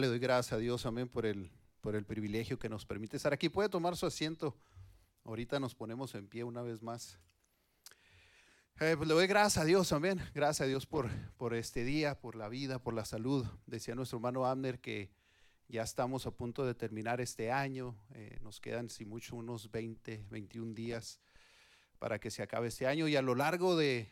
Le doy gracias a Dios, amén, por el, por el privilegio que nos permite estar aquí. Puede tomar su asiento. Ahorita nos ponemos en pie una vez más. Eh, pues le doy gracias a Dios, amén. Gracias a Dios por, por este día, por la vida, por la salud. Decía nuestro hermano Abner que ya estamos a punto de terminar este año. Eh, nos quedan, si mucho, unos 20, 21 días para que se acabe este año. Y a lo largo de,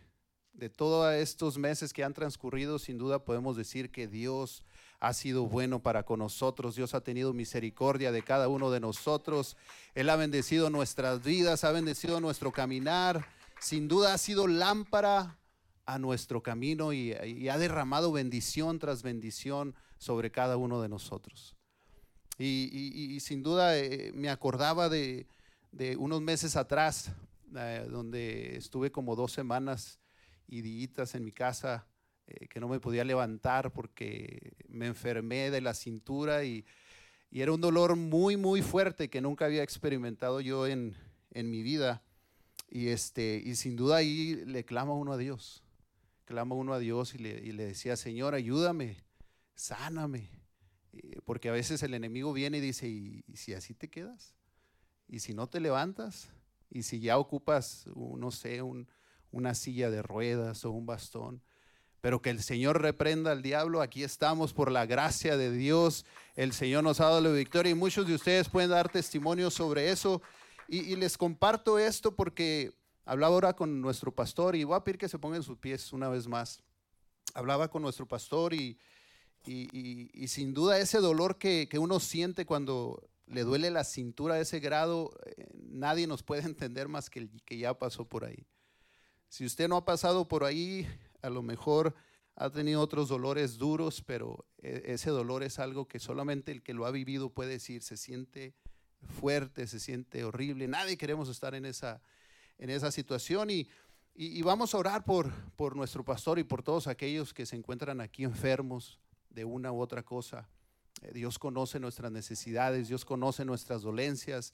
de todos estos meses que han transcurrido, sin duda podemos decir que Dios ha sido bueno para con nosotros. Dios ha tenido misericordia de cada uno de nosotros. Él ha bendecido nuestras vidas, ha bendecido nuestro caminar. Sin duda ha sido lámpara a nuestro camino y, ha derramado bendición tras bendición sobre cada uno de nosotros. Y, sin duda eh, me acordaba de, unos meses atrás, eh, donde estuve como dos semanas y en mi casa eh, que no me podía levantar porque me enfermé de la cintura y, era un dolor muy, muy fuerte que nunca había experimentado yo en, mi vida. Y, este, y sin duda ahí le clama uno a Dios, clama uno a Dios y le, decía, Señor, ayúdame, sáname. Porque a veces el enemigo viene y dice, ¿y, si así te quedas? ¿Y si no te levantas? ¿Y si ya ocupas, no sé, una silla de ruedas o un bastón? Pero que el Señor reprenda al diablo. Aquí estamos por la gracia de Dios. El Señor nos ha dado la victoria y muchos de ustedes pueden dar testimonio sobre eso. Y, les comparto esto porque hablaba ahora con nuestro pastor y voy a pedir que se pongan sus pies una vez más. Hablaba con nuestro pastor y, y sin duda ese dolor que, que, uno siente cuando le duele la cintura a ese grado, eh, nadie nos puede entender más que el que ya pasó por ahí. Si usted no ha pasado por ahí, a lo mejor ha tenido otros dolores duros, pero e, ese dolor es algo que solamente el que lo ha vivido puede decir, se siente fuerte, se siente horrible. Nadie queremos estar en esa, en esa situación y, y, vamos a orar por, por nuestro pastor y por todos aquellos que se encuentran aquí enfermos de una u otra cosa. Eh, Dios conoce nuestras necesidades, Dios conoce nuestras dolencias,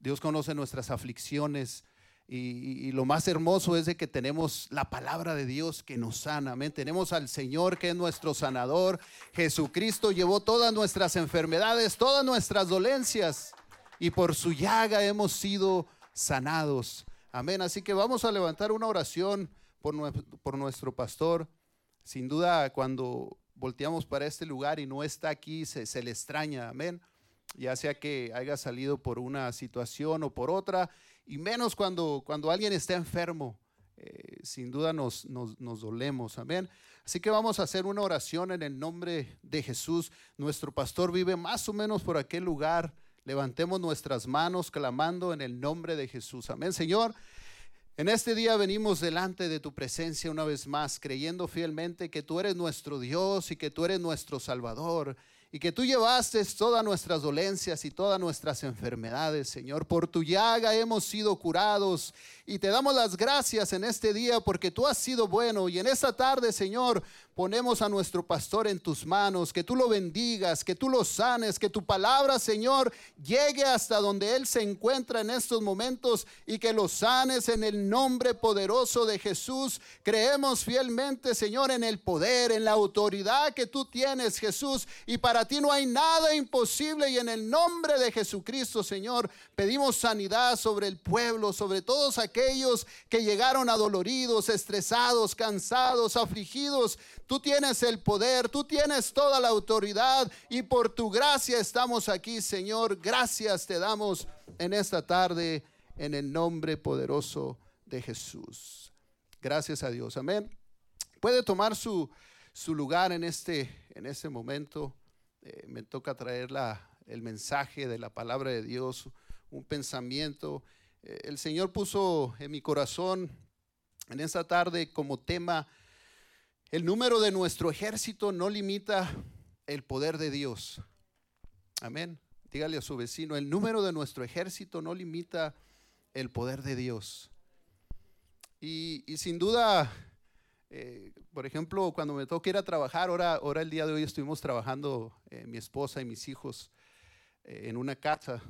Dios conoce nuestras aflicciones. Y, lo más hermoso es de que tenemos la palabra de Dios que nos sana. Amén. Tenemos al Señor que es nuestro sanador. Jesucristo llevó todas nuestras enfermedades, todas nuestras dolencias. Y por su llaga hemos sido sanados. Amén. Así que vamos a levantar una oración por, nuestro pastor. Sin duda, cuando volteamos para este lugar y no está aquí, se, se le extraña. Amén. Ya sea que haya salido por una situación o por otra y menos cuando, cuando alguien está enfermo. Eh, sin duda nos, nos, nos, dolemos, amén. Así que vamos a hacer una oración en el nombre de Jesús. Nuestro pastor vive más o menos por aquel lugar. Levantemos nuestras manos clamando en el nombre de Jesús, amén. Señor, en este día venimos delante de tu presencia una vez más, creyendo fielmente que tú eres nuestro Dios y que tú eres nuestro Salvador y que tú llevaste todas nuestras dolencias y todas nuestras enfermedades, Señor. Por tu llaga hemos sido curados y te damos las gracias en este día porque tú has sido bueno y en esta tarde, Señor, ponemos a nuestro pastor en tus manos, que tú lo bendigas, que tú lo sanes, que tu palabra, Señor, llegue hasta donde él se encuentra en estos momentos y que lo sanes en el nombre poderoso de Jesús. Creemos fielmente, Señor, en el poder, en la autoridad que tú tienes, Jesús, y para ti no hay nada imposible y en el nombre de Jesucristo, Señor, pedimos sanidad sobre el pueblo, sobre todos aquellos que llegaron adoloridos, estresados, cansados, afligidos. Tú tienes el poder, tú tienes toda la autoridad y por tu gracia estamos aquí, Señor. Gracias te damos en esta tarde en el nombre poderoso de Jesús. Gracias a Dios. Amén. Puede tomar su, su lugar en este, en este momento. Eh, me toca traer la, el mensaje de la palabra de Dios, un pensamiento. Eh, el Señor puso en mi corazón en esta tarde como tema el número de nuestro ejército no limita el poder de Dios. Amén. Dígale a su vecino, el número de nuestro ejército no limita el poder de Dios. Y, sin duda, eh, por ejemplo, cuando me toca ir a trabajar, ahora, ahora el día de hoy estuvimos trabajando eh, mi esposa y mis hijos eh, en una casa,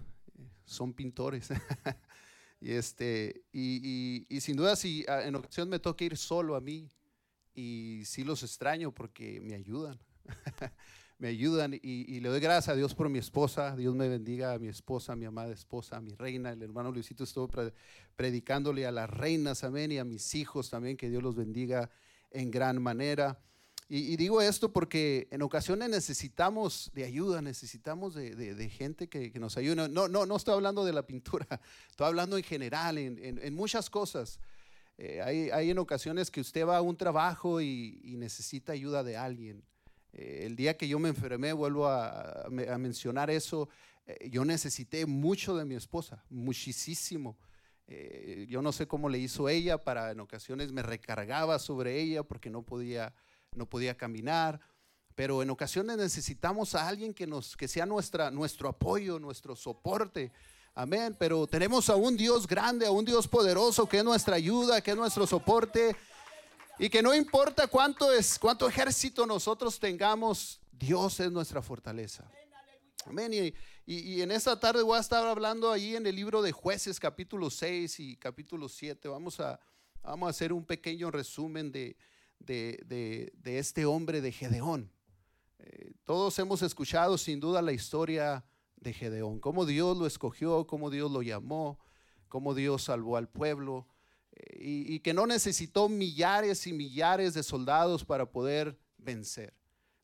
son pintores. y, este, y, y, sin duda, si en ocasión me toca ir solo a mí, y sí los extraño porque me ayudan. me ayudan y, le doy gracias a Dios por mi esposa. Dios me bendiga a mi esposa, a mi amada esposa, a mi reina. El hermano Luisito estuvo predicándole a las reinas, amén, y a mis hijos también, que Dios los bendiga en gran manera. Y, digo esto porque en ocasiones necesitamos de ayuda, necesitamos de, gente que, nos ayude. No, no, no estoy hablando de la pintura, estoy hablando en general, en, muchas cosas. Eh, hay, en ocasiones que usted va a un trabajo y necesita ayuda de alguien. Eh, el día que yo me enfermé, vuelvo a, mencionar eso, eh, yo necesité mucho de mi esposa, muchísimo. Eh, yo no sé cómo le hizo ella, para en ocasiones me recargaba sobre ella porque no podía, no podía caminar, pero en ocasiones necesitamos a alguien que, nos, que sea nuestra, nuestro apoyo, nuestro soporte. Amén, pero tenemos a un Dios grande, a un Dios poderoso que es nuestra ayuda, que es nuestro soporte. Y que no importa cuánto es, cuánto ejército nosotros tengamos, Dios es nuestra fortaleza. Amén. Y, y, en esta tarde voy a estar hablando ahí en el libro de jueces capítulo 6 y capítulo 7. Vamos a, vamos a hacer un pequeño resumen de, de, de, este hombre de Gedeón. Eh, todos hemos escuchado sin duda la historia de Gedeón, cómo Dios lo escogió, cómo Dios lo llamó, cómo Dios salvó al pueblo y, que no necesitó millares y millares de soldados para poder vencer.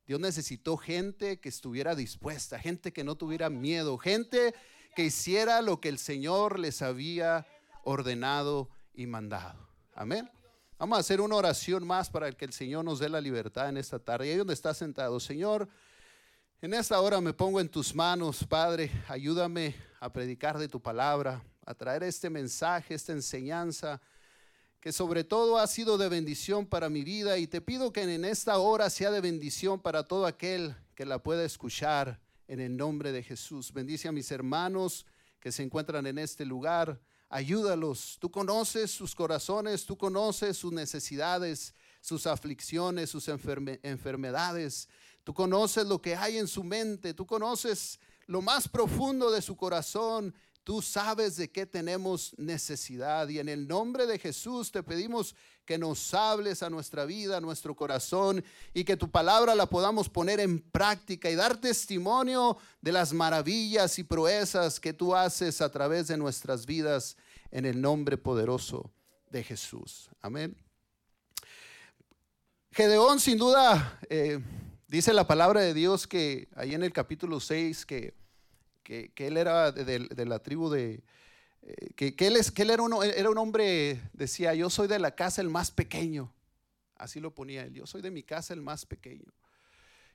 Dios necesitó gente que estuviera dispuesta, gente que no tuviera miedo, gente que hiciera lo que el Señor les había ordenado y mandado. Amén. Vamos a hacer una oración más para que el Señor nos dé la libertad en esta tarde. Y ahí donde está sentado, Señor, en esta hora me pongo en tus manos, Padre. Ayúdame a predicar de tu palabra, a traer este mensaje, esta enseñanza que sobre todo ha sido de bendición para mi vida y te pido que en esta hora sea de bendición para todo aquel que la pueda escuchar en el nombre de Jesús. Bendice a mis hermanos que se encuentran en este lugar. Ayúdalos. Tú conoces sus corazones, tú conoces sus necesidades, sus aflicciones, sus enfermedades. Tú conoces lo que hay en su mente, tú conoces lo más profundo de su corazón Tú sabes de qué tenemos necesidad y en el nombre de Jesús te pedimos que nos hables a nuestra vida, a nuestro corazón y que tu palabra la podamos poner en práctica y dar testimonio de las maravillas y proezas que tú haces a través de nuestras vidas en el nombre poderoso de Jesús. Amén. Gedeón sin duda eh, dice la palabra de Dios que ahí en el capítulo 6 que que, él era de, la tribu de, eh, que, él, es, que él era, un, era un hombre, decía, yo soy de la casa el más pequeño. Así lo ponía él, yo soy de mi casa el más pequeño.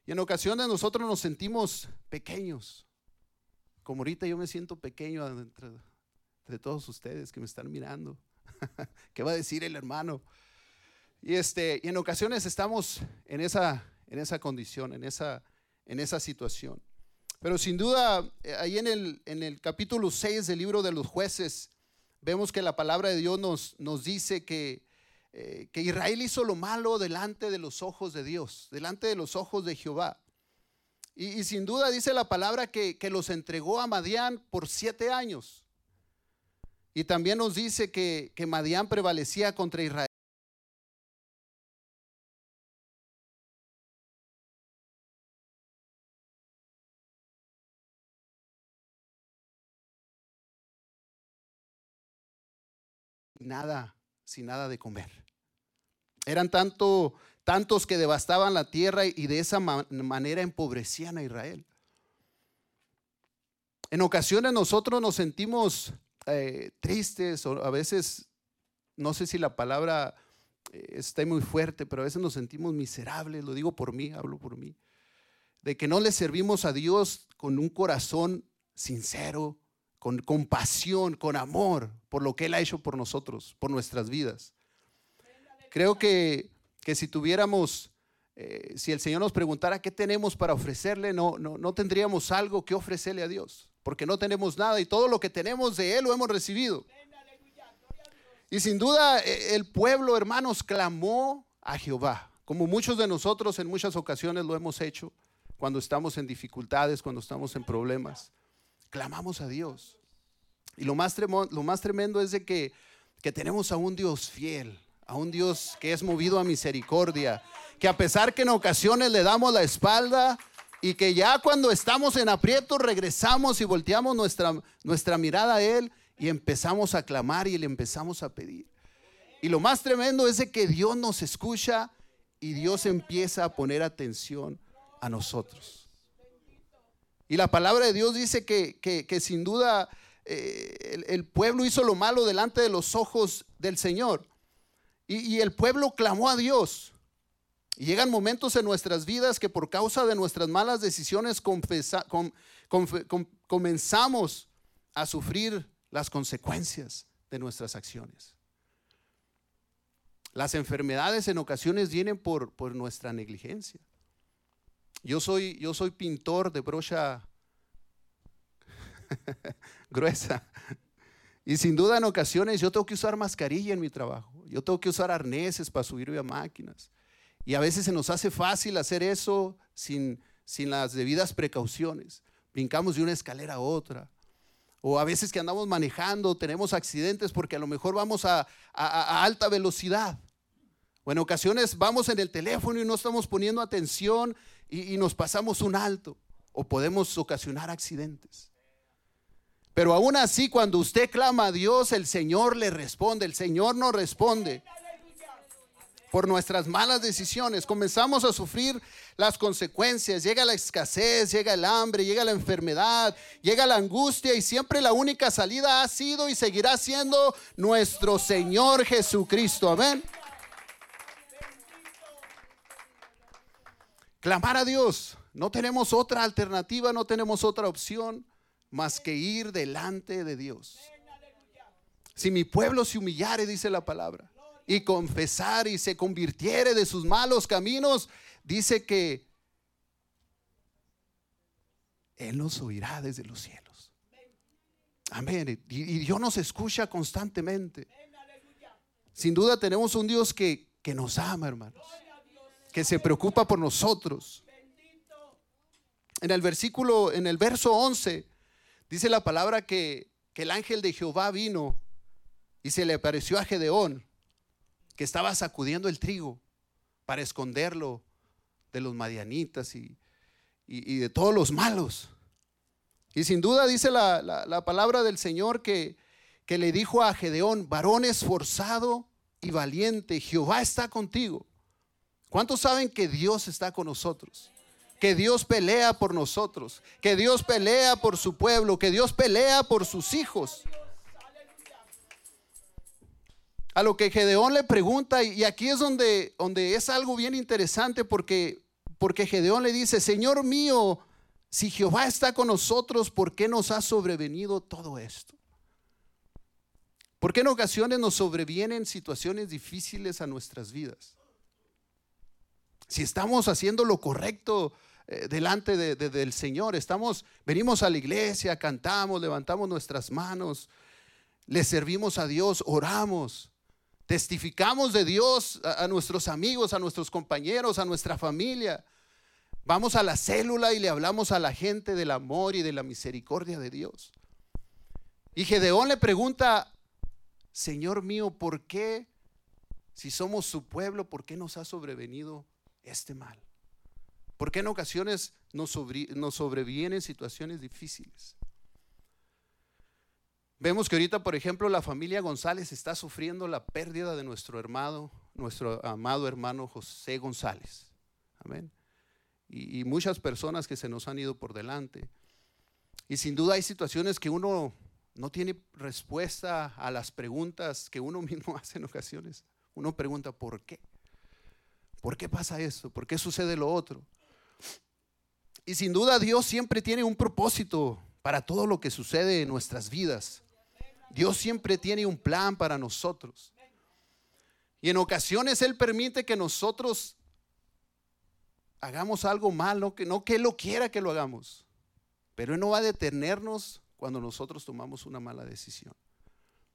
Y en ocasiones nosotros nos sentimos pequeños, como ahorita yo me siento pequeño entre, entre todos ustedes que me están mirando. ¿Qué va a decir el hermano? Y, este, y en ocasiones estamos en esa, en esa condición, en esa, en esa situación. Pero sin duda, eh, ahí en el, en el capítulo 6 del libro de los jueces, vemos que la palabra de Dios nos, nos dice que, eh, que Israel hizo lo malo delante de los ojos de Dios, delante de los ojos de Jehová. Y, sin duda dice la palabra que, que, los entregó a Madián por siete años. Y también nos dice que, que Madián prevalecía contra Israel. Nada, sin nada de comer. Eran tanto, tantos que devastaban la tierra y de esa manera empobrecían a Israel. En ocasiones nosotros nos sentimos eh, tristes o a veces, no sé si la palabra eh, está muy fuerte, pero a veces nos sentimos miserables, lo digo por mí, hablo por mí, de que no le servimos a Dios con un corazón sincero, con compasión, con amor por lo que Él ha hecho por nosotros, por nuestras vidas. Creo que, que si tuviéramos, eh, si el Señor nos preguntara qué tenemos para ofrecerle, no, no, no tendríamos algo que ofrecerle a Dios, porque no tenemos nada y todo lo que tenemos de Él lo hemos recibido. Y sin duda e, el pueblo, hermanos, clamó a Jehová, como muchos de nosotros en muchas ocasiones lo hemos hecho cuando estamos en dificultades, cuando estamos en problemas clamamos a Dios. Y lo más, lo más tremendo es de que, que tenemos a un Dios fiel, a un Dios que es movido a misericordia, que a pesar que en ocasiones le damos la espalda, Y que ya cuando estamos en aprieto regresamos y volteamos nuestra, nuestra mirada a Él y empezamos a clamar y le empezamos a pedir. Y lo más tremendo es de que Dios nos escucha y Dios empieza a poner atención a nosotros. Y la palabra de Dios dice que, que, sin duda eh, el, pueblo hizo lo malo delante de los ojos del Señor. Y, y el pueblo clamó a Dios. Y llegan momentos en nuestras vidas que por causa de nuestras malas decisiones comenzamos a sufrir las consecuencias de nuestras acciones. Las enfermedades en ocasiones vienen por, por nuestra negligencia. Yo soy, yo soy pintor de brocha gruesa. Y sin duda en ocasiones yo tengo que usar mascarilla en mi trabajo. Yo tengo que usar arneses para subirme a máquinas. Y a veces se nos hace fácil hacer eso sin, sin las debidas precauciones. Brincamos de una escalera a otra. O a veces que andamos manejando, tenemos accidentes porque a lo mejor vamos a, alta velocidad. O en ocasiones vamos en el teléfono y no estamos poniendo atención y, nos pasamos un alto. O podemos ocasionar accidentes. Pero aún así, cuando usted clama a Dios, el Señor le responde, el Señor no responde por nuestras malas decisiones, comenzamos a sufrir las consecuencias. Llega la escasez, llega el hambre, llega la enfermedad, llega la angustia y siempre la única salida ha sido y seguirá siendo nuestro Señor Jesucristo. Amén. Clamar a Dios. No tenemos otra alternativa, no tenemos otra opción más que ir delante de Dios. Si mi pueblo se humillare, dice la palabra y confesar y se convirtiere de sus malos caminos, dice que Él nos oirá desde los cielos. Amén. Y, Dios nos escucha constantemente. Sin duda tenemos un Dios que, que nos ama, hermanos. Que se preocupa por nosotros. En el versículo, en el verso 11, dice la palabra que, el ángel de Jehová vino y se le apareció a Gedeón que estaba sacudiendo el trigo para esconderlo de los madianitas y, de todos los malos. Y sin duda dice la, palabra del Señor que, que le dijo a Gedeón, varón esforzado y valiente, Jehová está contigo. ¿Cuántos saben que Dios está con nosotros? Que Dios pelea por nosotros, que Dios pelea por su pueblo, que Dios pelea por sus hijos. A lo que Gedeón le pregunta, y aquí es donde, donde es algo bien interesante porque, porque Gedeón le dice, Señor mío, si Jehová está con nosotros, ¿por qué nos ha sobrevenido todo esto? ¿Por qué en ocasiones nos sobrevienen situaciones difíciles a nuestras vidas? Si estamos haciendo lo correcto eh, delante del Señor, estamos, venimos a la iglesia, cantamos, levantamos nuestras manos, le servimos a Dios, oramos. Testificamos de Dios a, nuestros amigos, a nuestros compañeros, a nuestra familia. Vamos a la célula y le hablamos a la gente del amor y de la misericordia de Dios. Y Gedeón le pregunta, Señor mío, ¿por qué, si somos su pueblo, por qué nos ha sobrevenido este mal? ¿Por qué en ocasiones nos, sobrevienen situaciones difíciles? Vemos que ahorita, por ejemplo, la familia González está sufriendo la pérdida de nuestro hermano, nuestro amado hermano José González. Amén. Y, muchas personas que se nos han ido por delante. Y sin duda hay situaciones que uno no tiene respuesta a las preguntas que uno mismo hace en ocasiones. Uno pregunta, ¿por qué? ¿Por qué pasa esto? ¿Por qué sucede lo otro? Y sin duda Dios siempre tiene un propósito para todo lo que sucede en nuestras vidas. Dios siempre tiene un plan para nosotros. Y en ocasiones Él permite que nosotros hagamos algo malo, que no que Él lo quiera que lo hagamos. Pero Él no va a detenernos cuando nosotros tomamos una mala decisión.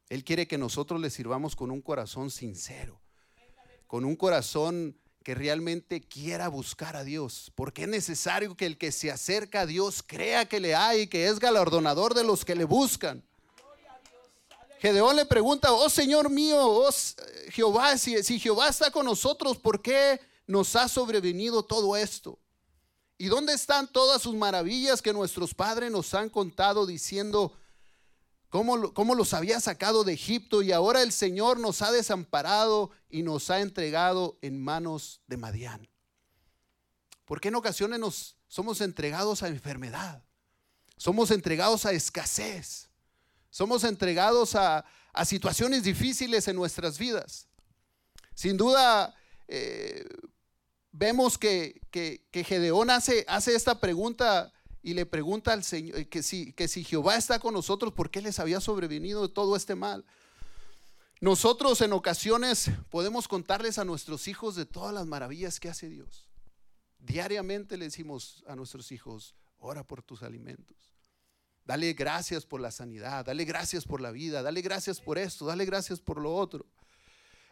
Él quiere que nosotros le sirvamos con un corazón sincero, con un corazón que realmente quiera buscar a Dios, porque es necesario que el que se acerca a Dios crea que le hay y que es galardonador de los que le buscan. Gedeón le pregunta, oh Señor mío, oh Jehová, si, Jehová está con nosotros, ¿por qué nos ha sobrevenido todo esto? ¿Y dónde están todas sus maravillas que nuestros padres nos han contado diciendo cómo, cómo los había sacado de Egipto y ahora el Señor nos ha desamparado y nos ha entregado en manos de Madián? Porque en ocasiones nos somos entregados a enfermedad, somos entregados a escasez, somos entregados a, situaciones difíciles en nuestras vidas. Sin duda, eh, vemos que, Gedeón hace, hace, esta pregunta y le pregunta al Señor que si, que si Jehová está con nosotros, ¿por qué les había sobrevenido todo este mal? Nosotros en ocasiones podemos contarles a nuestros hijos de todas las maravillas que hace Dios. Diariamente le decimos a nuestros hijos, ora por tus alimentos. Dale gracias por la sanidad, dale gracias por la vida, dale gracias por esto, dale gracias por lo otro.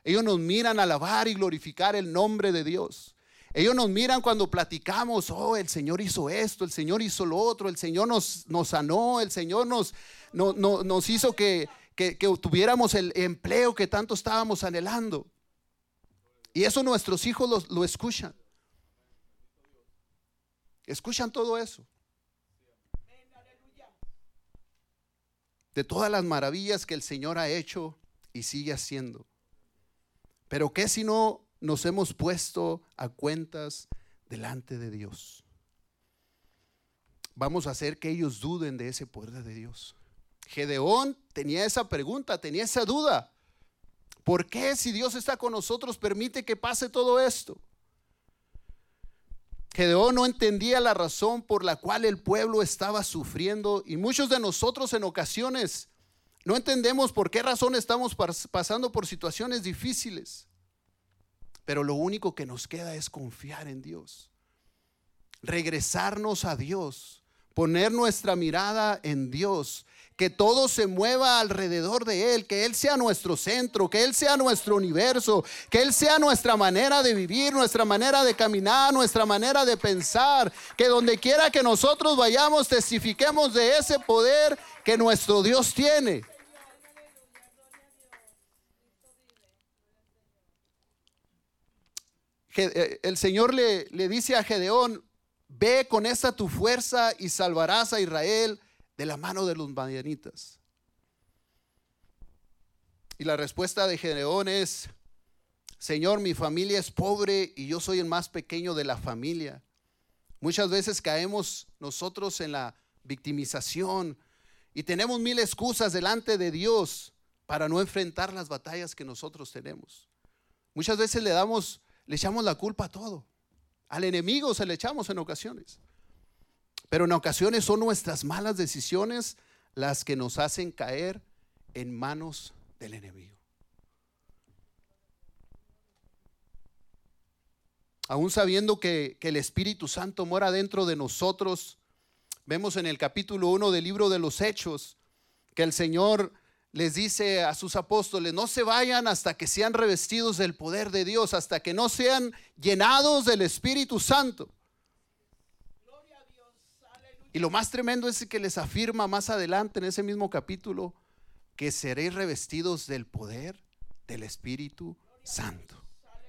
Ellos nos miran a alabar y glorificar el nombre de Dios. Ellos nos miran cuando platicamos, oh, el Señor hizo esto, el Señor hizo lo otro, el Señor nos, nos sanó, el Señor nos, nos hizo que, que, tuviéramos el empleo que tanto estábamos anhelando. Y eso nuestros hijos lo escuchan. Escuchan todo eso. De todas las maravillas que el Señor ha hecho y sigue haciendo. Pero ¿qué si no nos hemos puesto a cuentas delante de Dios? Vamos a hacer que ellos duden de ese poder de Dios. Gedeón tenía esa pregunta, tenía esa duda. ¿Por qué si Dios está con nosotros permite que pase todo esto? Gedeón no entendía la razón por la cual el pueblo estaba sufriendo y muchos de nosotros en ocasiones no entendemos por qué razón estamos pasando por situaciones difíciles. Pero lo único que nos queda es confiar en Dios. Regresarnos a Dios. Poner nuestra mirada en Dios. Que todo se mueva alrededor de Él. Que Él sea nuestro centro. Que Él sea nuestro universo. Que Él sea nuestra manera de vivir, nuestra manera de caminar, nuestra manera de pensar. Que donde quiera que nosotros vayamos testifiquemos de ese poder que nuestro Dios tiene. El Señor le, le dice a Gedeón, ve con esta tu fuerza y salvarás a Israel de la mano de los madianitas. Y la respuesta de Gedeón es, Señor, mi familia es pobre y yo soy el más pequeño de la familia. Muchas veces caemos nosotros en la victimización y tenemos mil excusas delante de Dios para no enfrentar las batallas que nosotros tenemos. Muchas veces le damos le echamos la culpa a todo. Al enemigo se le echamos en ocasiones. Pero en ocasiones son nuestras malas decisiones las que nos hacen caer en manos del enemigo. Aún sabiendo que, el Espíritu Santo mora dentro de nosotros, vemos en el capítulo 1 del libro de los Hechos que el Señor les dice a sus apóstoles, no se vayan hasta que sean revestidos del poder de Dios, hasta que no sean llenados del Espíritu Santo. Y lo más tremendo es que les afirma más adelante en ese mismo capítulo que seréis revestidos del poder del Espíritu Santo.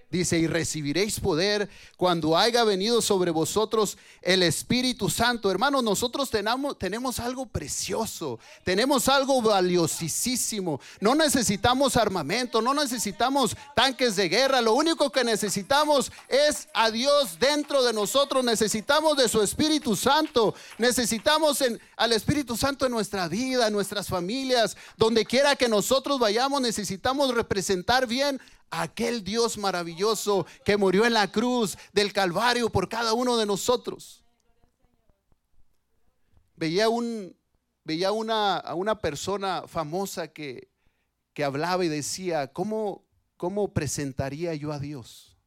Dice, y recibiréis poder cuando haya venido sobre vosotros el Espíritu Santo. Hermanos, nosotros tenemos, algo precioso, tenemos algo valiosísimo. No necesitamos armamento, no necesitamos tanques de guerra. Lo único que necesitamos es a Dios dentro de nosotros. Necesitamos de su Espíritu Santo. Necesitamos en, al Espíritu Santo en nuestra vida, en nuestras familias. Donde quiera que nosotros vayamos, necesitamos representar bien aquel Dios maravilloso que murió en la cruz del Calvario por cada uno de nosotros. Veía, un, veía una, a una persona famosa que, que hablaba y decía, ¿cómo, ¿cómo presentaría yo a Dios?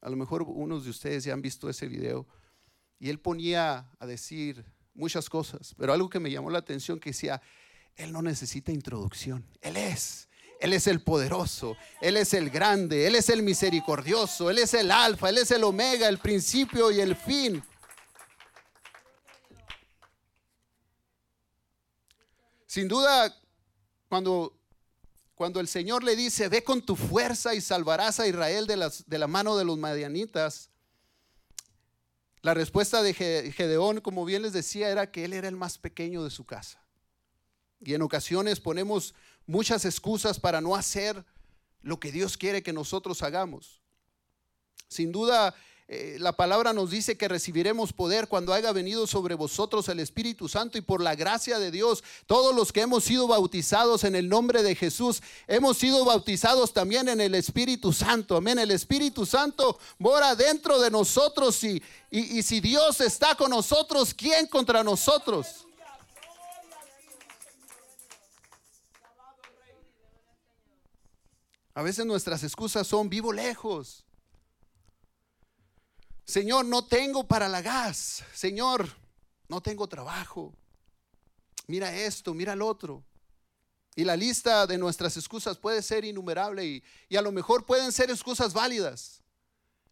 A lo mejor unos de ustedes ya han visto ese video. Y él ponía a decir muchas cosas, pero algo que me llamó la atención que decía, Él no necesita introducción, Él es. Él es el poderoso, Él es el grande, Él es el misericordioso, Él es el alfa, Él es el omega, el principio y el fin. Sin duda, cuando, cuando el Señor le dice, ve con tu fuerza y salvarás a Israel de, las, la mano de los madianitas, La respuesta de Gedeón, como bien les decía, era que él era el más pequeño de su casa. Y en ocasiones ponemos muchas excusas para no hacer lo que Dios quiere que nosotros hagamos. Sin duda, eh, la palabra nos dice que recibiremos poder cuando haya venido sobre vosotros el Espíritu Santo y por la gracia de Dios, todos los que hemos sido bautizados en el nombre de Jesús, hemos sido bautizados también en el Espíritu Santo. Amén. El Espíritu Santo mora dentro de nosotros y, y si Dios está con nosotros, ¿quién contra nosotros? A veces nuestras excusas son vivo lejos. Señor, no tengo para la gas. Señor, no tengo trabajo. Mira esto, mira el otro. Y la lista de nuestras excusas puede ser innumerable y, y, a lo mejor pueden ser excusas válidas.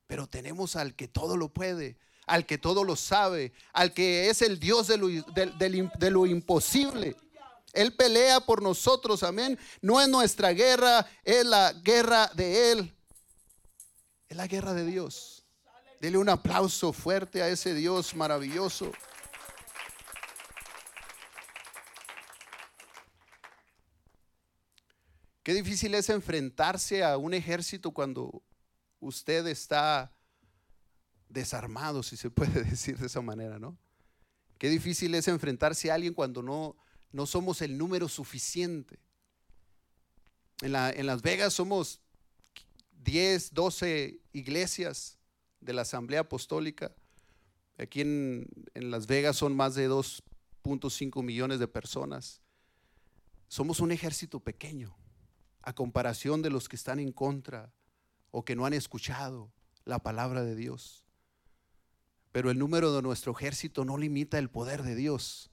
Pero tenemos al que todo lo puede, al que todo lo sabe, al que es el Dios de lo, de lo imposible. Él pelea por nosotros, amén. No es nuestra guerra, es la guerra de Él. Es la guerra de Dios. Dele un aplauso fuerte a ese Dios maravilloso. Qué difícil es enfrentarse a un ejército cuando usted está desarmado, si se puede decir de esa manera, ¿no? Qué difícil es enfrentarse a alguien cuando no, no somos el número suficiente. En, Las Vegas somos 10, 12 iglesias de la Asamblea Apostólica. Aquí en, Las Vegas son más de 2.5 millones de personas. Somos un ejército pequeño a comparación de los que están en contra o que no han escuchado la palabra de Dios. Pero el número de nuestro ejército no limita el poder de Dios.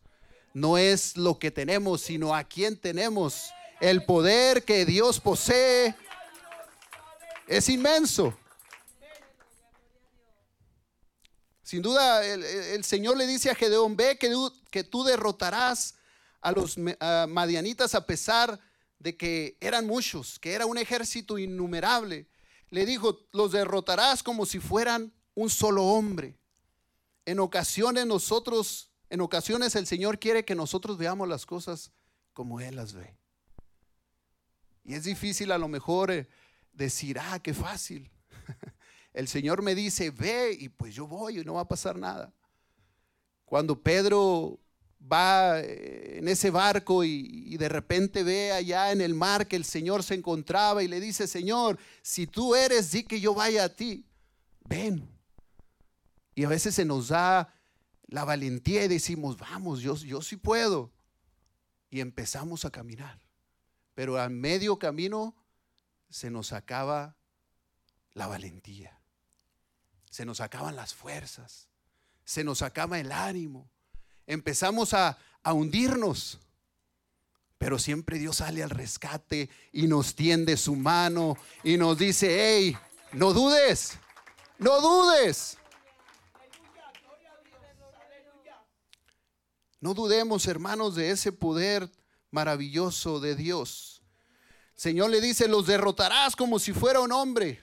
No es lo que tenemos, sino a quién tenemos. El poder que Dios posee es inmenso. Sin duda, el, Señor le dice a Gedeón, ve que, tú derrotarás a los madianitas a pesar de que eran muchos, que era un ejército innumerable. Le dijo, los derrotarás como si fueran un solo hombre. En ocasiones nosotros, en ocasiones el Señor quiere que nosotros veamos las cosas como Él las ve. Y es difícil a lo mejor eh, decir, ah, qué fácil. el Señor me dice, ve y pues yo voy y no va a pasar nada. Cuando Pedro va eh, en ese barco y, de repente ve allá en el mar que el Señor se encontraba y le dice, Señor, si tú eres, di que yo vaya a ti. Ven. Y a veces se nos da la valentía y decimos, vamos, yo, yo sí puedo. Y empezamos a caminar. Pero a medio camino se nos acaba la valentía se nos acaban las fuerzas, se nos acaba el ánimo, empezamos a, hundirnos. Pero siempre Dios sale al rescate y nos tiende su mano y nos dice, hey, no dudes, no dudes. No dudemos, hermanos, de ese poder maravilloso de Dios. Señor le dice, los derrotarás como si fuera un hombre.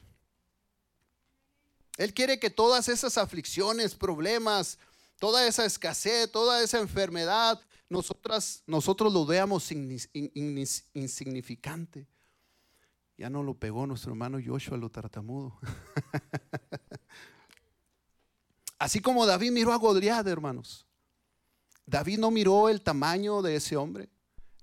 Él quiere que todas esas aflicciones, problemas, toda esa escasez, toda esa enfermedad, nosotras, nosotros lo veamos insignificante. Ya no lo pegó nuestro hermano Joshua lo tartamudo. Así como David miró a Goliat, hermanos. David no miró el tamaño de ese hombre,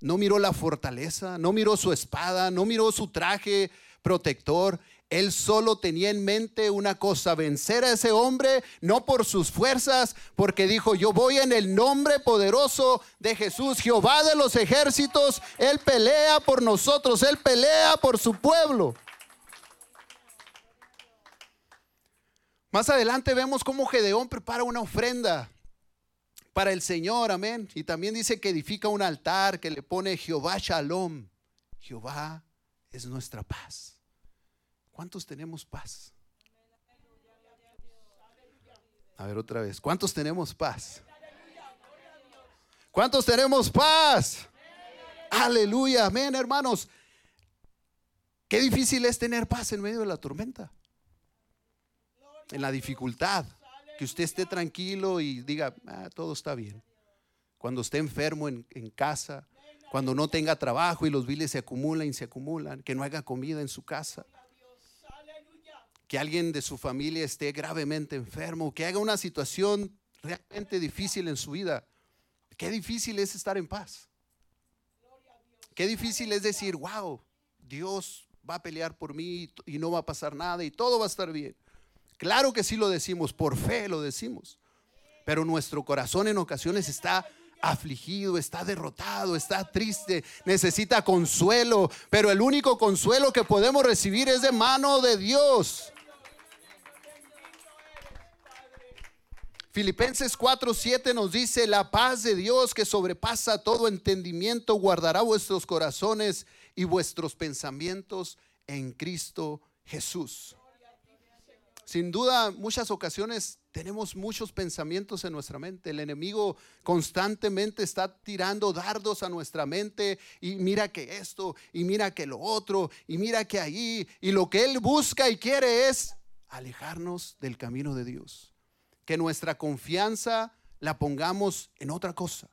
no miró la fortaleza, no miró su espada, no miró su traje protector. Él solo tenía en mente una cosa, vencer a ese hombre, no por sus fuerzas, porque dijo, yo voy en el nombre poderoso de Jesús, Jehová de los ejércitos, Él pelea por nosotros, Él pelea por su pueblo. Más adelante vemos cómo Gedeón prepara una ofrenda para el Señor, amén. Y también dice que edifica un altar que le pone Jehová Shalom. Jehová es nuestra paz. ¿Cuántos tenemos paz? A ver otra vez. ¿Cuántos tenemos paz? ¿Cuántos tenemos paz? Aleluya, amén, hermanos. Qué difícil es tener paz en medio de la tormenta, en la dificultad. Que usted esté tranquilo y diga, ah, todo está bien. Cuando esté enfermo en, casa, cuando no tenga trabajo y los biles se acumulan y se acumulan, que no haga comida en su casa, que alguien de su familia esté gravemente enfermo, que haga una situación realmente difícil en su vida. Qué difícil es estar en paz. Qué difícil es decir, wow, Dios va a pelear por mí y no va a pasar nada y todo va a estar bien. Claro que sí lo decimos, por fe lo decimos. Pero nuestro corazón en ocasiones está afligido, está derrotado, está triste, necesita consuelo. Pero el único consuelo que podemos recibir es de mano de Dios. Filipenses 4:7 nos dice, la paz de Dios que sobrepasa todo entendimiento guardará vuestros corazones y vuestros pensamientos en Cristo Jesús. Sin duda, muchas ocasiones tenemos muchos pensamientos en nuestra mente. El enemigo constantemente está tirando dardos a nuestra mente y mira que esto, y mira que lo otro, y mira que allí. Y lo que él busca y quiere es alejarnos del camino de Dios que nuestra confianza la pongamos en otra cosa.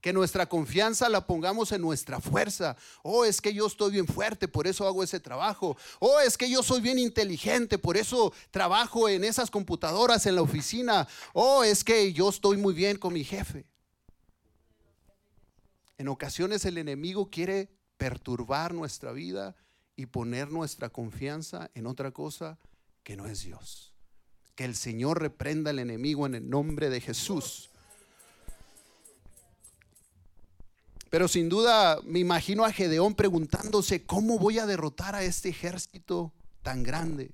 Que nuestra confianza la pongamos en nuestra fuerza. Oh, es que yo estoy bien fuerte, por eso hago ese trabajo. Oh, es que yo soy bien inteligente, por eso trabajo en esas computadoras en la oficina. Oh, es que yo estoy muy bien con mi jefe. En ocasiones el enemigo quiere perturbar nuestra vida y poner nuestra confianza en otra cosa que no es Dios. Que el Señor reprenda al enemigo en el nombre de Jesús. Pero sin duda me imagino a Gedeón preguntándose, ¿cómo voy a derrotar a este ejército tan grande?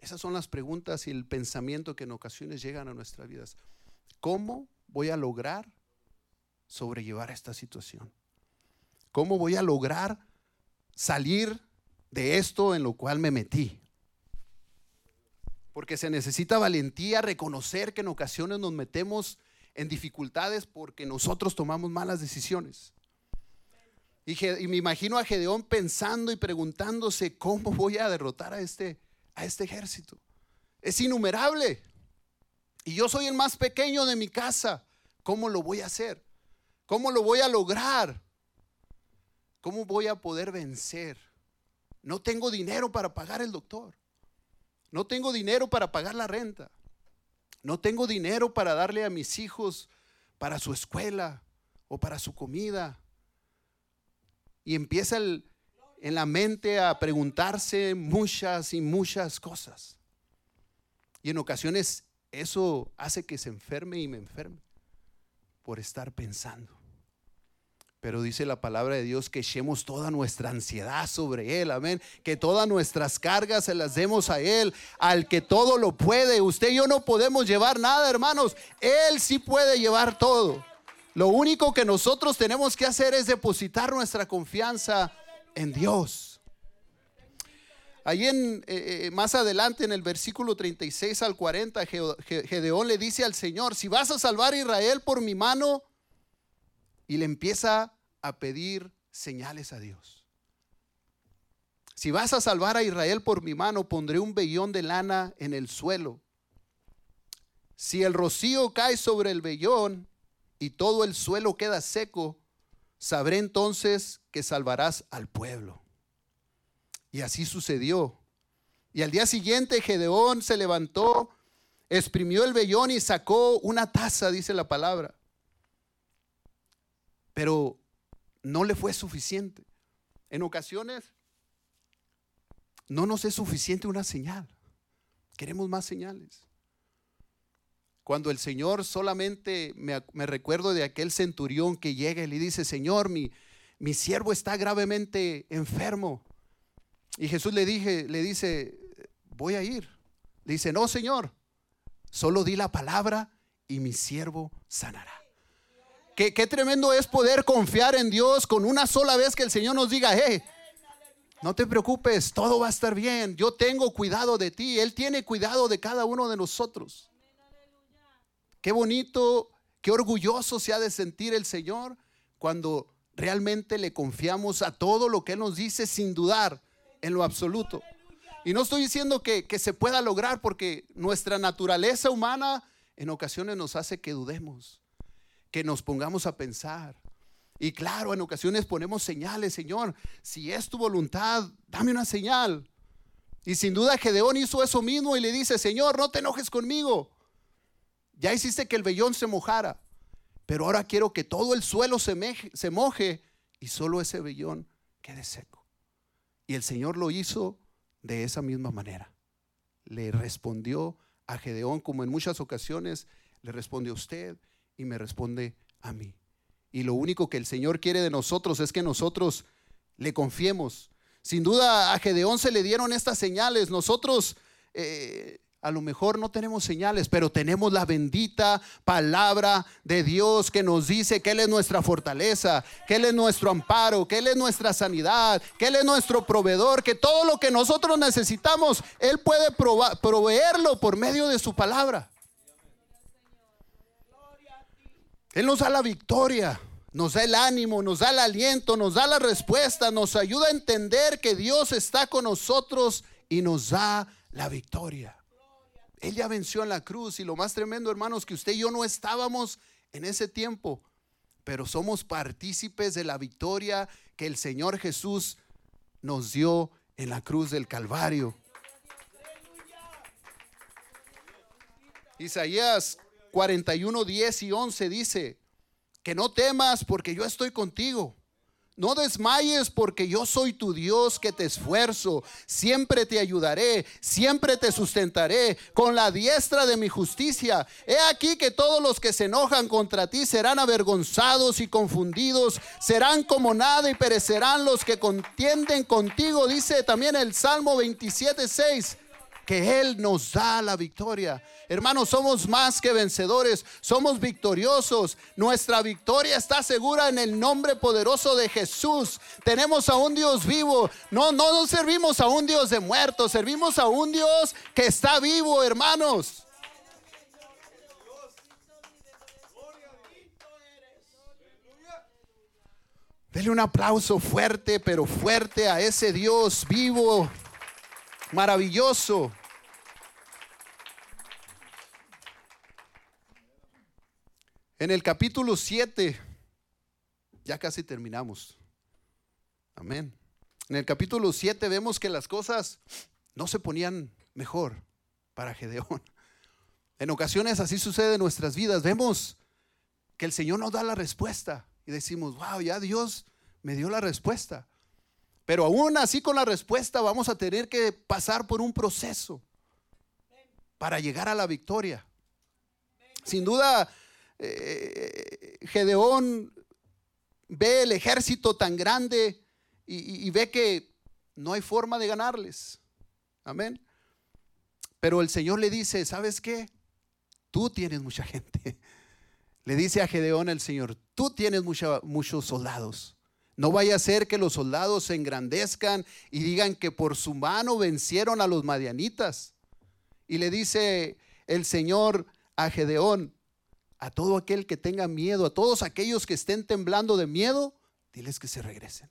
Esas son las preguntas y el pensamiento que en ocasiones llegan a nuestras vidas. ¿Cómo voy a lograr sobrellevar esta situación? ¿Cómo voy a lograr salir de esto en lo cual me metí? porque se necesita valentía reconocer que en ocasiones nos metemos en dificultades porque nosotros tomamos malas decisiones. Y, me imagino a Gedeón pensando y preguntándose cómo voy a derrotar a este, a este ejército. Es innumerable. Y yo soy el más pequeño de mi casa. ¿Cómo lo voy a hacer? ¿Cómo lo voy a lograr? ¿Cómo voy a poder vencer? No tengo dinero para pagar el doctor. No tengo dinero para pagar la renta. No tengo dinero para darle a mis hijos para su escuela o para su comida. Y empieza en la mente a preguntarse muchas y muchas cosas. Y en ocasiones eso hace que se enferme y me enferme por estar pensando. Pero dice la palabra de Dios que echemos toda nuestra ansiedad sobre Él, amén. Que todas nuestras cargas se las demos a Él, al que todo lo puede. Usted y yo no podemos llevar nada, hermanos. Él sí puede llevar todo. Lo único que nosotros tenemos que hacer es depositar nuestra confianza en Dios. Ahí en, eh, eh, más adelante en el versículo 36 al 40, Gedeón le dice al Señor, si vas a salvar a Israel por mi mano, y le empieza a pedir señales a Dios. Si vas a salvar a Israel por mi mano, pondré un vellón de lana en el suelo. Si el rocío cae sobre el vellón y todo el suelo queda seco, sabré entonces que salvarás al pueblo. Y así sucedió. Y al día siguiente Gedeón se levantó, exprimió el vellón y sacó una taza, dice la palabra. Pero no le fue suficiente. En ocasiones no nos es suficiente una señal. Queremos más señales. Cuando el Señor solamente me, recuerdo de aquel centurión que llega y le dice, Señor, mi, mi siervo está gravemente enfermo. Y Jesús le, dije, le dice, voy a ir. Le dice, no, Señor, solo di la palabra y mi siervo sanará. Qué, tremendo es poder confiar en Dios con una sola vez que el Señor nos diga, hey, no te preocupes, todo va a estar bien. Yo tengo cuidado de ti. Él tiene cuidado de cada uno de nosotros. Qué bonito, qué orgulloso se ha de sentir el Señor cuando realmente le confiamos a todo lo que Él nos dice sin dudar en lo absoluto. Y no estoy diciendo que, que se pueda lograr porque nuestra naturaleza humana en ocasiones nos hace que dudemos, que nos pongamos a pensar. Y claro, en ocasiones ponemos señales, Señor, si es tu voluntad, dame una señal. Y sin duda Gedeón hizo eso mismo y le dice, Señor, no te enojes conmigo. Ya hiciste que el vellón se mojara, pero ahora quiero que todo el suelo se, se moje y solo ese vellón quede seco. Y el Señor lo hizo de esa misma manera. Le respondió a Gedeón como en muchas ocasiones le responde a usted y me responde a mí. Y lo único que el Señor quiere de nosotros es que nosotros le confiemos. Sin duda a Gedeón se le dieron estas señales. Nosotros eh, a lo mejor no tenemos señales, pero tenemos la bendita palabra de Dios que nos dice que Él es nuestra fortaleza, que Él es nuestro amparo, que Él es nuestra sanidad, que Él es nuestro proveedor, que todo lo que nosotros necesitamos, Él puede proveerlo por medio de su palabra. Él nos da la victoria, nos da el ánimo, nos da el aliento, nos da la respuesta, nos ayuda a entender que Dios está con nosotros y nos da la victoria. Él ya venció en la cruz y lo más tremendo, hermanos, que usted y yo no estábamos en ese tiempo, pero somos partícipes de la victoria que el Señor Jesús nos dio en la cruz del Calvario. Isaías 41, 10 y 11 dice, que no temas porque yo estoy contigo. No desmayes porque yo soy tu Dios que te esfuerzo. Siempre te ayudaré, siempre te sustentaré con la diestra de mi justicia. He aquí que todos los que se enojan contra ti serán avergonzados y confundidos. Serán como nada y perecerán los que contienden contigo. Dice también el Salmo 27, 6 que Él nos da la victoria. Hermanos, somos más que vencedores, somos victoriosos. Nuestra victoria está segura en el nombre poderoso de Jesús. Tenemos a un Dios vivo. No, no nos servimos a un Dios de muertos, servimos a un Dios que está vivo, hermanos. Dele un aplauso fuerte, pero fuerte a ese Dios vivo maravilloso. En el capítulo 7, ya casi terminamos. Amén. En el capítulo 7 vemos que las cosas no se ponían mejor para Gedeón. En ocasiones así sucede en nuestras vidas. Vemos que el Señor nos da la respuesta y decimos, wow, ya Dios me dio la respuesta. Pero aún así con la respuesta vamos a tener que pasar por un proceso para llegar a la victoria. Sin duda, eh, Gedeón ve el ejército tan grande y, y ve que no hay forma de ganarles. Amén. Pero el Señor le dice, ¿sabes qué? Tú tienes mucha gente. Le dice a Gedeón el Señor, tú tienes muchos soldados. No vaya a ser que los soldados se engrandezcan y digan que por su mano vencieron a los madianitas. Y le dice el Señor a Gedeón, a todo aquel que tenga miedo, a todos aquellos que estén temblando de miedo, diles que se regresen.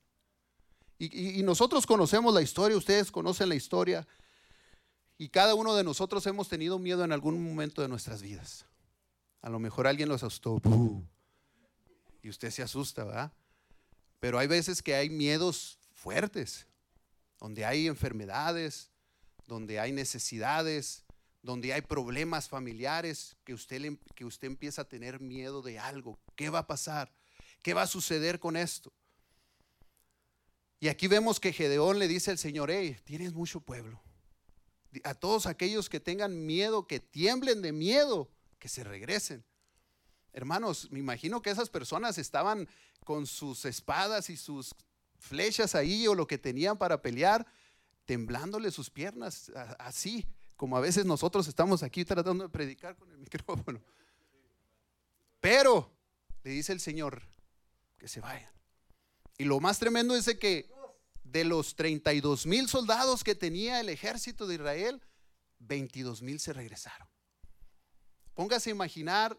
Y, nosotros conocemos la historia, ustedes conocen la historia, y cada uno de nosotros hemos tenido miedo en algún momento de nuestras vidas. A lo mejor alguien los asustó, y usted se asusta, ¿verdad? Pero hay veces que hay miedos fuertes, donde hay enfermedades, donde hay necesidades, donde hay problemas familiares, que usted, que usted empieza a tener miedo de algo. ¿Qué va a pasar? ¿Qué va a suceder con esto? Y aquí vemos que Gedeón le dice al Señor, hey, tienes mucho pueblo. A todos aquellos que tengan miedo, que tiemblen de miedo, que se regresen. Hermanos, me imagino que esas personas estaban con sus espadas y sus flechas ahí o lo que tenían para pelear, temblándole sus piernas, así como a veces nosotros estamos aquí tratando de predicar con el micrófono. Pero le dice el Señor que se vayan. Y lo más tremendo es que de los 32 mil soldados que tenía el ejército de Israel, 22 mil se regresaron. Póngase a imaginar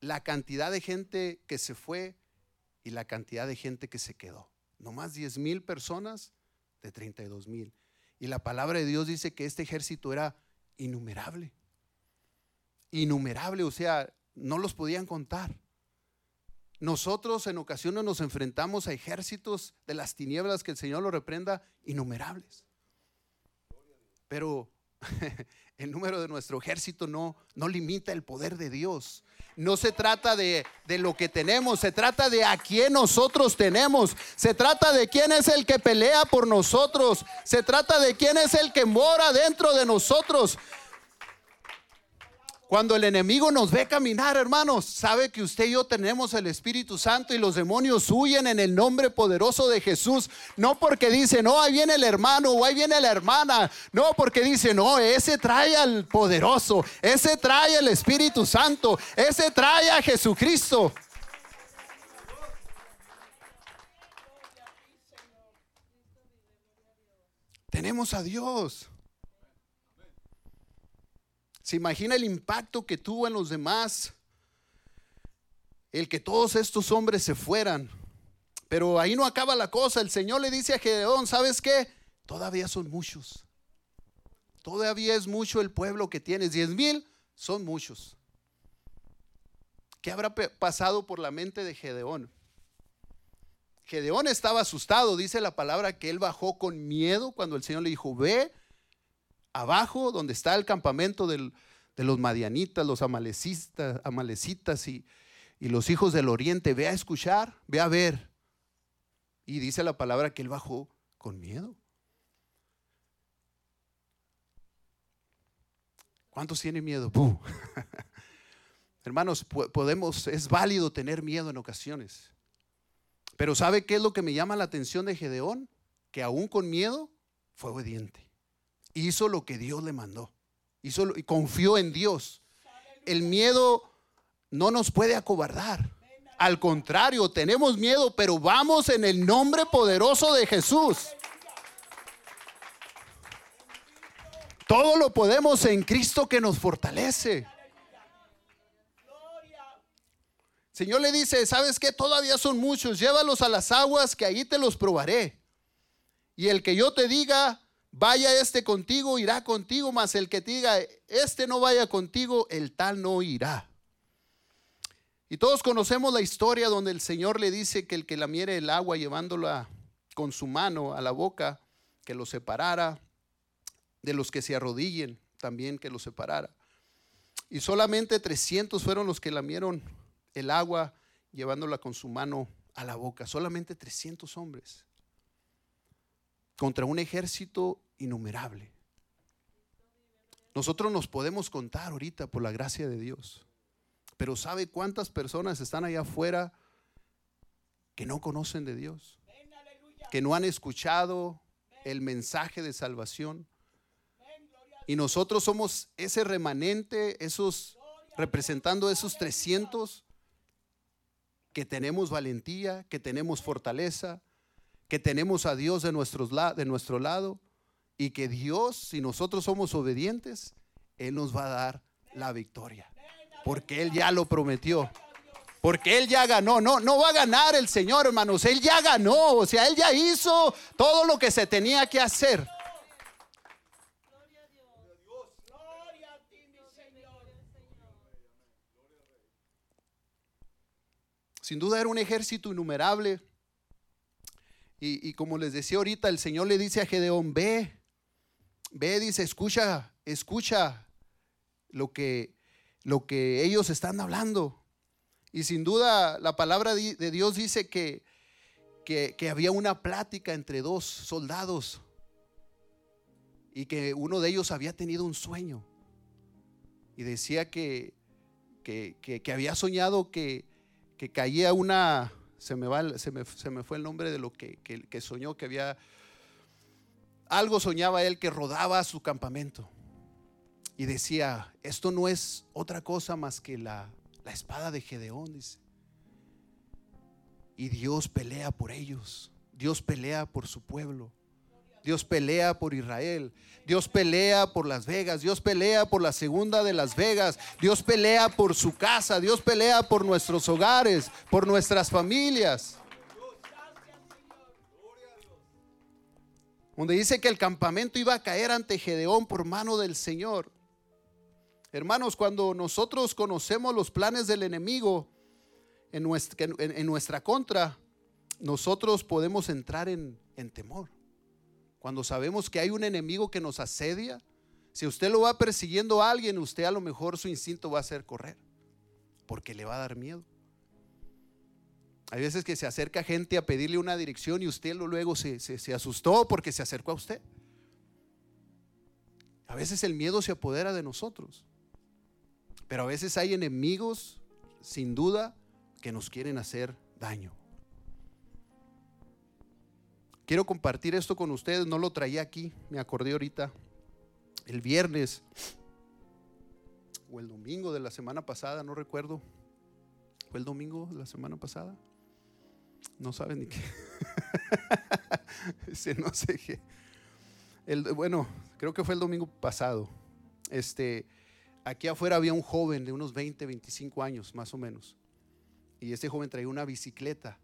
la cantidad de gente que se fue y la cantidad de gente que se quedó. No más 10 mil personas de 32 mil. Y la palabra de Dios dice que este ejército era innumerable. Innumerable, o sea, no los podían contar. Nosotros en ocasiones nos enfrentamos a ejércitos de las tinieblas que el Señor lo reprenda, innumerables. Pero el número de nuestro ejército no, no limita el poder de Dios. No se trata de, de, lo que tenemos, se trata de a quién nosotros tenemos. Se trata de quién es el que pelea por nosotros. Se trata de quién es el que mora dentro de nosotros. Cuando el enemigo nos ve caminar, hermanos, sabe que usted y yo tenemos el Espíritu Santo y los demonios huyen en el nombre poderoso de Jesús. No porque dice, no, ahí viene el hermano o ahí viene la hermana. No, porque dice, no, ese trae al poderoso, ese trae al Espíritu Santo, ese trae a Jesucristo. Tenemos a Dios. ¿Se imagina el impacto que tuvo en los demás? El que todos estos hombres se fueran. Pero ahí no acaba la cosa. El Señor le dice a Gedeón, ¿sabes qué? Todavía son muchos. Todavía es mucho el pueblo que tienes. Diez mil son muchos. ¿Qué habrá pasado por la mente de Gedeón? Gedeón estaba asustado. Dice la palabra que él bajó con miedo cuando el Señor le dijo, ve abajo donde está el campamento de los madianitas, los amalecitas, y los hijos del oriente, ve a escuchar, ve a ver. Y dice la palabra que él bajó con miedo. ¿Cuántos tienen miedo? Hermanos, podemos, es válido tener miedo en ocasiones. Pero ¿sabe qué es lo que me llama la atención de Gedeón? Que aún con miedo fue obediente hizo lo que Dios le mandó. Hizo, y confió en Dios. El miedo no nos puede acobardar. Al contrario, tenemos miedo, pero vamos en el nombre poderoso de Jesús. Todo lo podemos en Cristo que nos fortalece. Señor le dice, ¿sabes qué? Todavía son muchos, llévalos a las aguas que allí te los probaré. Y el que yo te diga, vaya este contigo, irá contigo, mas el que diga, este no vaya contigo, el tal no irá. Y todos conocemos la historia donde el Señor le dice que el que lamiere el agua llevándola con su mano a la boca, que lo separara, de los que se arrodillen también que lo separara. Y solamente 300 fueron los que lamieron el agua llevándola con su mano a la boca, solamente 300 hombres contra un ejército innumerable. Nosotros nos podemos contar ahorita por la gracia de Dios, pero ¿sabe cuántas personas están allá afuera que no conocen de Dios? Que no han escuchado el mensaje de salvación. Y nosotros somos ese remanente, esos representando esos 300 que tenemos valentía, que tenemos fortaleza, que tenemos a Dios de, de nuestro lado y que Dios, si nosotros somos obedientes, Él nos va a dar la victoria. Porque Él ya lo prometió. Porque Él ya ganó. No, no va a ganar el Señor, hermanos. Él ya ganó. O sea, Él ya hizo todo lo que se tenía que hacer. Sin duda era un ejército innumerable. Y, como les decía ahorita, el Señor le dice a Gedeón, ve, ve, dice, escucha, escucha lo que, lo que ellos están hablando. Y sin duda la palabra de Dios dice que, que, había una plática entre dos soldados y que uno de ellos había tenido un sueño. Y decía que, que, había soñado que, que caía una, se me, va, se me, se me fue el nombre de lo que, que, soñó, que había, algo soñaba él que rodaba su campamento. Y decía, esto no es otra cosa más que la, la espada de Gedeón. Y Dios pelea por ellos, Dios pelea por su pueblo. Dios pelea por Israel. Dios pelea por Las Vegas. Dios pelea por la segunda de Las Vegas. Dios pelea por su casa. Dios pelea por nuestros hogares, por nuestras familias. donde dice que el campamento iba a caer ante Gedeón por mano del Señor. Hermanos, cuando nosotros conocemos los planes del enemigo en nuestra, contra, nosotros podemos entrar en, temor. Cuando sabemos que hay un enemigo que nos asedia, si usted lo va persiguiendo a alguien, usted a lo mejor su instinto va a ser correr, porque le va a dar miedo. Hay veces que se acerca gente a pedirle una dirección y usted luego se, se, asustó porque se acercó a usted. A veces el miedo se apodera de nosotros. Pero a veces hay enemigos, sin duda, que nos quieren hacer daño. Quiero compartir esto con ustedes, no lo traía aquí, me acordé ahorita. El viernes o el domingo de la semana pasada, no recuerdo. ¿Fue el domingo de la semana pasada? No saben ni qué. no sé bueno, creo que fue el domingo pasado. Este, aquí afuera había un joven de unos 20, 25 años, más o menos. Y este joven traía una bicicleta.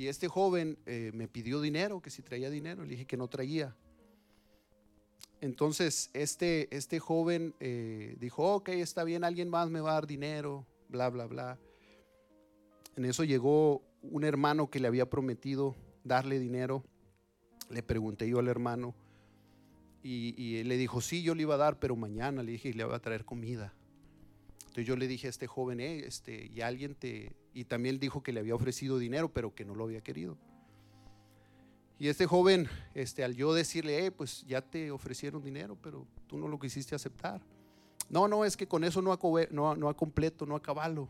Y este joven eh, me pidió dinero, que si traía dinero. Le dije que no traía. Entonces, este, este joven eh, dijo, ok, está bien, alguien más me va a dar dinero, bla, bla, bla. En eso llegó un hermano que le había prometido darle dinero. Le pregunté yo al hermano y, él le dijo, sí, yo le iba a dar, pero mañana le dije, le iba a traer comida. Entonces yo le dije a este joven, eh, este, y alguien te, y también dijo que le había ofrecido dinero, pero que no lo había querido. Y este joven, este, al yo decirle, eh, pues ya te ofrecieron dinero, pero tú no lo quisiste aceptar. No, no, es que con eso no a, no, no a completo, no a caballo.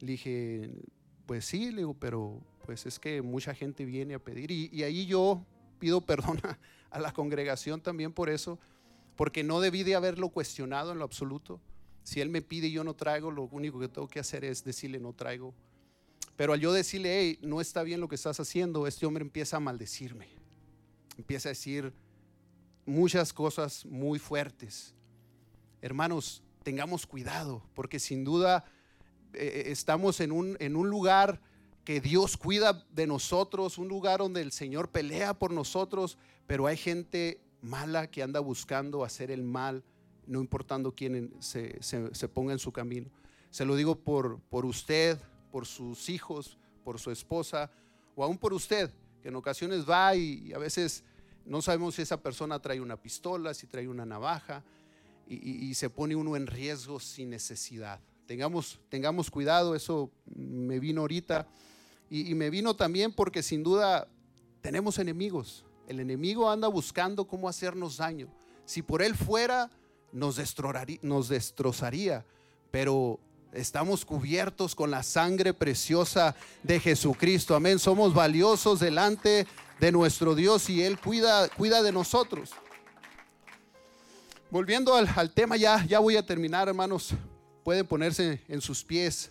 Le dije, pues sí, le digo, pero pues es que mucha gente viene a pedir. Y, ahí yo pido perdón a, la congregación también por eso, porque no debí de haberlo cuestionado en lo absoluto. Si él me pide y yo no traigo, lo único que tengo que hacer es decirle no traigo. Pero al yo decirle, hey, no está bien lo que estás haciendo, este hombre empieza a maldecirme. Empieza a decir muchas cosas muy fuertes. Hermanos, tengamos cuidado, porque sin duda eh, estamos en un, en un lugar que Dios cuida de nosotros, un lugar donde el Señor pelea por nosotros, pero hay gente mala que anda buscando hacer el mal, no importando quién se, ponga en su camino. Se lo digo por, por usted, por sus hijos, por su esposa, o aún por usted, que en ocasiones va y, a veces no sabemos si esa persona trae una pistola, si trae una navaja, y se pone uno en riesgo sin necesidad. Tengamos, tengamos cuidado, eso me vino ahorita. Y, me vino también porque sin duda tenemos enemigos. El enemigo anda buscando cómo hacernos daño. Si por él fuera, nos nos destrozaría. Pero estamos cubiertos con la sangre preciosa de Jesucristo. Amén. Somos valiosos delante de nuestro Dios y Él cuida, cuida de nosotros. Volviendo al, al tema, ya, ya voy a terminar, hermanos pueden ponerse en sus pies.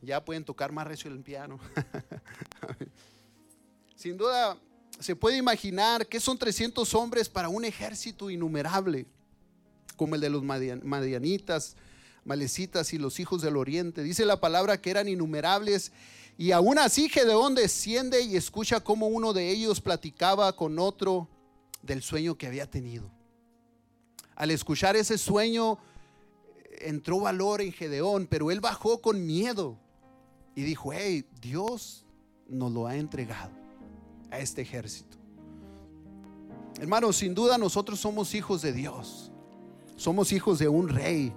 Ya pueden tocar más recio el piano. Sin duda, se puede imaginar que son 300 hombres para un ejército innumerable, como el de los madianitas, malecitas y los hijos del oriente. Dice la palabra que eran innumerables. Y aún así Gedeón desciende y escucha cómo uno de ellos platicaba con otro del sueño que había tenido. Al escuchar ese sueño, entró valor en Gedeón, pero él bajó con miedo y dijo, hey, Dios nos lo ha entregado a este ejército. Hermanos, sin duda nosotros somos hijos de Dios, somos hijos de un rey,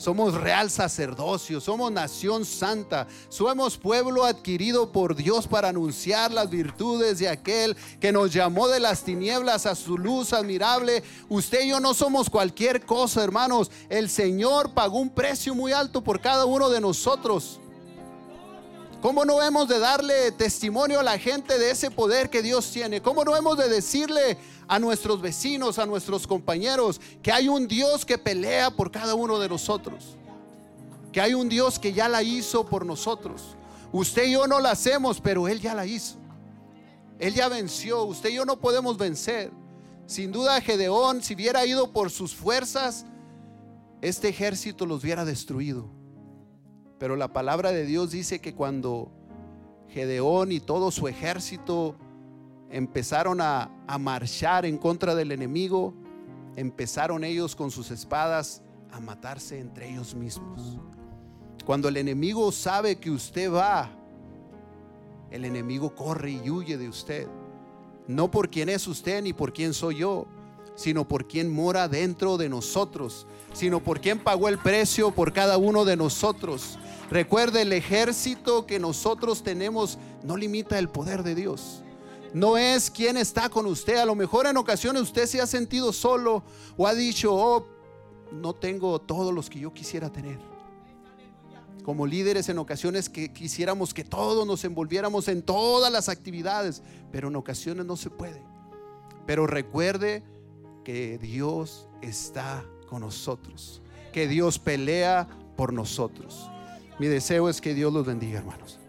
somos real sacerdocio, somos nación santa, somos pueblo adquirido por Dios para anunciar las virtudes de aquel que nos llamó de las tinieblas a su luz admirable. Usted y yo no somos cualquier cosa, hermanos. El Señor pagó un precio muy alto por cada uno de nosotros. ¿Cómo no hemos de darle testimonio a la gente de ese poder que Dios tiene? ¿Cómo no hemos de decirle a nuestros vecinos, a nuestros compañeros, que hay un Dios que pelea por cada uno de nosotros? Que hay un Dios que ya la hizo por nosotros. Usted y yo no la hacemos, pero Él ya la hizo. Él ya venció. Usted y yo no podemos vencer. Sin duda Gedeón, si hubiera ido por sus fuerzas, este ejército los hubiera destruido. Pero la palabra de Dios dice que cuando Gedeón y todo su ejército empezaron a, a marchar en contra del enemigo, empezaron ellos con sus espadas a matarse entre ellos mismos. Cuando el enemigo sabe que usted va, el enemigo corre y huye de usted. No por quién es usted ni por quién soy yo, sino por quien mora dentro de nosotros, sino por quien pagó el precio por cada uno de nosotros. Recuerde, el ejército que nosotros tenemos no limita el poder de Dios. No es quien está con usted. A lo mejor en ocasiones usted se ha sentido solo o ha dicho, oh, no tengo todos los que yo quisiera tener. Como líderes en ocasiones que quisiéramos que todos nos envolviéramos en todas las actividades, pero en ocasiones no se puede. Pero recuerde que Dios está con nosotros, que Dios pelea por nosotros. Mi deseo es que Dios los bendiga, hermanos.